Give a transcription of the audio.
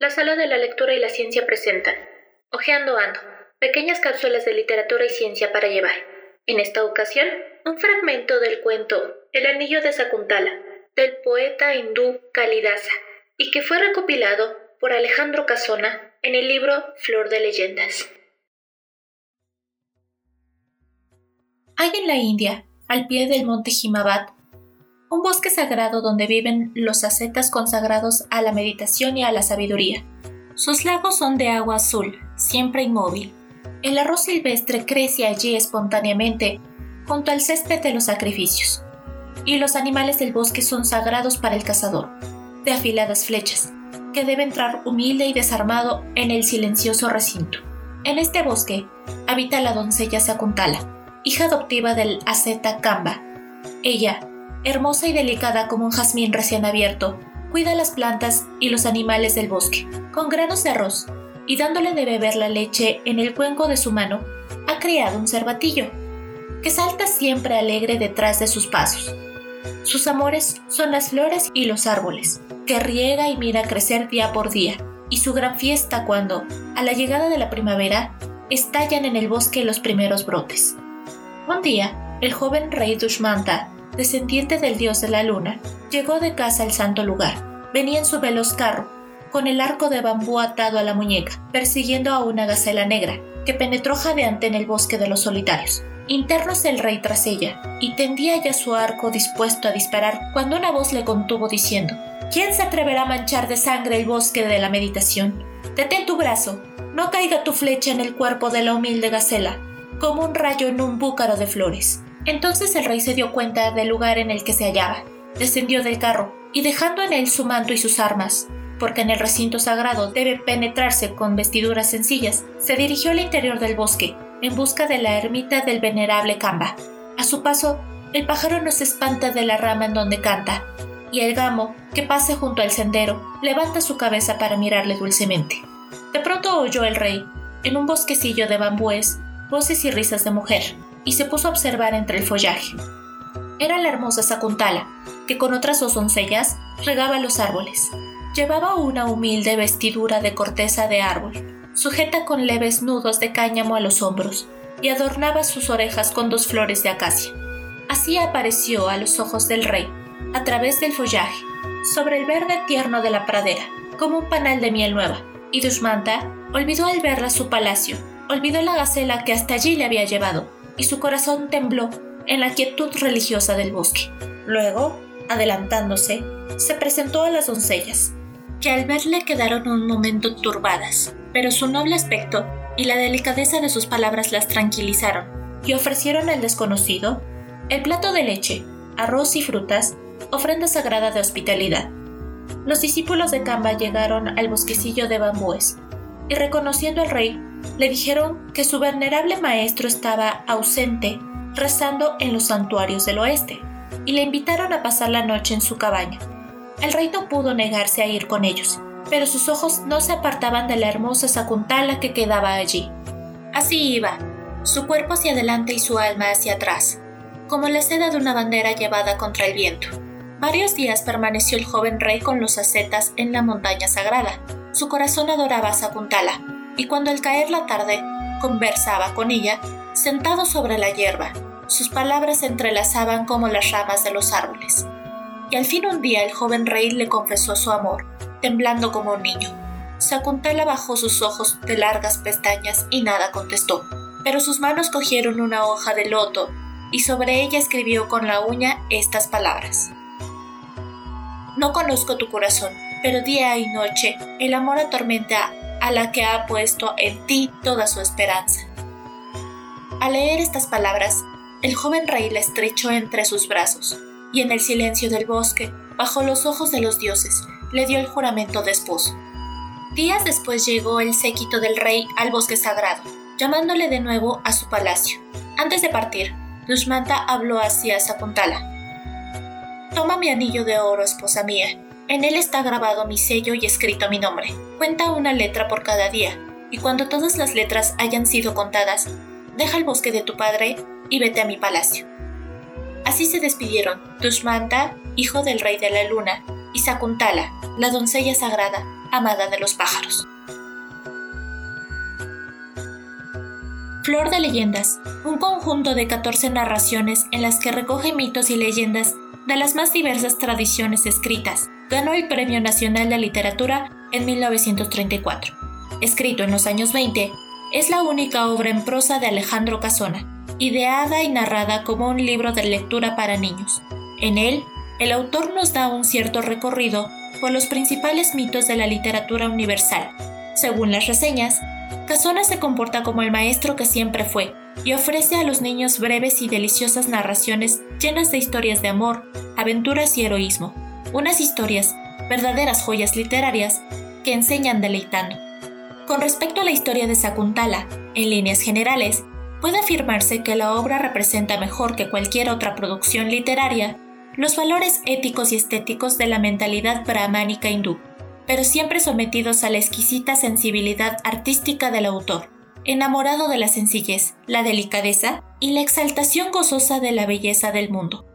La sala de la lectura y la ciencia presentan Ojeando Ando, pequeñas cápsulas de literatura y ciencia para llevar. En esta ocasión, un fragmento del cuento El anillo de Sakuntala, del poeta hindú Kalidasa, y que fue recopilado por Alejandro Casona en el libro Flor de Leyendas. Hay en la India, al pie del monte un bosque sagrado donde viven los ascetas consagrados a la meditación y a la sabiduría. Sus lagos son de agua azul, siempre inmóvil. El arroz silvestre crece allí espontáneamente, junto al césped de los sacrificios. Y los animales del bosque son sagrados para el cazador, de afiladas flechas, que debe entrar humilde y desarmado en el silencioso recinto. En este bosque habita la doncella Sakuntala, hija adoptiva del asceta Kamba. Ella, hermosa y delicada como un jazmín recién abierto, cuida las plantas y los animales del bosque, con granos de arroz, y dándole de beber la leche en el cuenco de su mano, ha criado un cervatillo, que salta siempre alegre detrás de sus pasos. Sus amores son las flores y los árboles, que riega y mira crecer día por día, y su gran fiesta cuando, a la llegada de la primavera, estallan en el bosque los primeros brotes. Un día, el joven rey Dushmanta descendiente del dios de la luna, llegó de casa al santo lugar. Venía en su veloz carro, con el arco de bambú atado a la muñeca, persiguiendo a una gacela negra, que penetró jadeante en el bosque de los solitarios. Internos el rey tras ella, y tendía ya su arco dispuesto a disparar cuando una voz le contuvo diciendo, ¿Quién se atreverá a manchar de sangre el bosque de la meditación? Detén tu brazo, no caiga tu flecha en el cuerpo de la humilde gacela, como un rayo en un búcaro de flores. Entonces el rey se dio cuenta del lugar en el que se hallaba, descendió del carro y dejando en él su manto y sus armas, porque en el recinto sagrado debe penetrarse con vestiduras sencillas, se dirigió al interior del bosque en busca de la ermita del venerable Kamba. A su paso, el pájaro no se espanta de la rama en donde canta, y el gamo, que pasa junto al sendero, levanta su cabeza para mirarle dulcemente. De pronto oyó el rey, en un bosquecillo de bambúes, voces y risas de mujer y se puso a observar entre el follaje. Era la hermosa Sakuntala, que con otras dos doncellas regaba los árboles. Llevaba una humilde vestidura de corteza de árbol, sujeta con leves nudos de cáñamo a los hombros, y adornaba sus orejas con dos flores de acacia. Así apareció a los ojos del rey, a través del follaje, sobre el verde tierno de la pradera, como un panal de miel nueva, y Dushmanta olvidó al verla su palacio, olvidó la gacela que hasta allí le había llevado, y su corazón tembló en la quietud religiosa del bosque. Luego, adelantándose, se presentó a las doncellas, que al verle quedaron un momento turbadas, pero su noble aspecto y la delicadeza de sus palabras las tranquilizaron, y ofrecieron al desconocido el plato de leche, arroz y frutas, ofrenda sagrada de hospitalidad. Los discípulos de Kamba llegaron al bosquecillo de bambúes, y reconociendo al rey, le dijeron que su venerable maestro estaba ausente, rezando en los santuarios del oeste, y le invitaron a pasar la noche en su cabaña. El rey no pudo negarse a ir con ellos, pero sus ojos no se apartaban de la hermosa Sakuntala que quedaba allí. Así iba, su cuerpo hacia adelante y su alma hacia atrás, como la seda de una bandera llevada contra el viento. Varios días permaneció el joven rey con los ascetas en la montaña sagrada. Su corazón adoraba a Sakuntala, y cuando al caer la tarde conversaba con ella, sentado sobre la hierba. Sus palabras se entrelazaban como las ramas de los árboles. Y al fin un día el joven rey le confesó su amor, temblando como un niño. Sakuntala bajó sus ojos de largas pestañas y nada contestó, pero sus manos cogieron una hoja de loto y sobre ella escribió con la uña estas palabras. No conozco tu corazón, pero día y noche el amor atormenta a la que ha puesto en ti toda su esperanza. Al leer estas palabras, el joven rey la estrechó entre sus brazos, y en el silencio del bosque, bajo los ojos de los dioses, le dio el juramento de esposo. Días después llegó el séquito del rey al bosque sagrado, llamándole de nuevo a su palacio. Antes de partir, Dushmanta habló hacia Sakuntala. Toma mi anillo de oro, esposa mía, en él está grabado mi sello y escrito mi nombre. Cuenta una letra por cada día, y cuando todas las letras hayan sido contadas, deja el bosque de tu padre y vete a mi palacio. Así se despidieron Dushmanta, hijo del rey de la luna, y Sakuntala, la doncella sagrada, amada de los pájaros. Flor de Leyendas, un conjunto de 14 narraciones en las que recoge mitos y leyendas de las más diversas tradiciones escritas, ganó el Premio Nacional de Literatura en 1934. Escrito en los años 20, es la única obra en prosa de Alejandro Casona, ideada y narrada como un libro de lectura para niños. En él, el autor nos da un cierto recorrido por los principales mitos de la literatura universal. Según las reseñas, Casona se comporta como el maestro que siempre fue y ofrece a los niños breves y deliciosas narraciones llenas de historias de amor, aventuras y heroísmo. Unas historias, verdaderas joyas literarias, que enseñan deleitando. Con respecto a la historia de Sakuntala, en líneas generales, puede afirmarse que la obra representa mejor que cualquier otra producción literaria los valores éticos y estéticos de la mentalidad brahmánica hindú, pero siempre sometidos a la exquisita sensibilidad artística del autor, enamorado de la sencillez, la delicadeza y la exaltación gozosa de la belleza del mundo.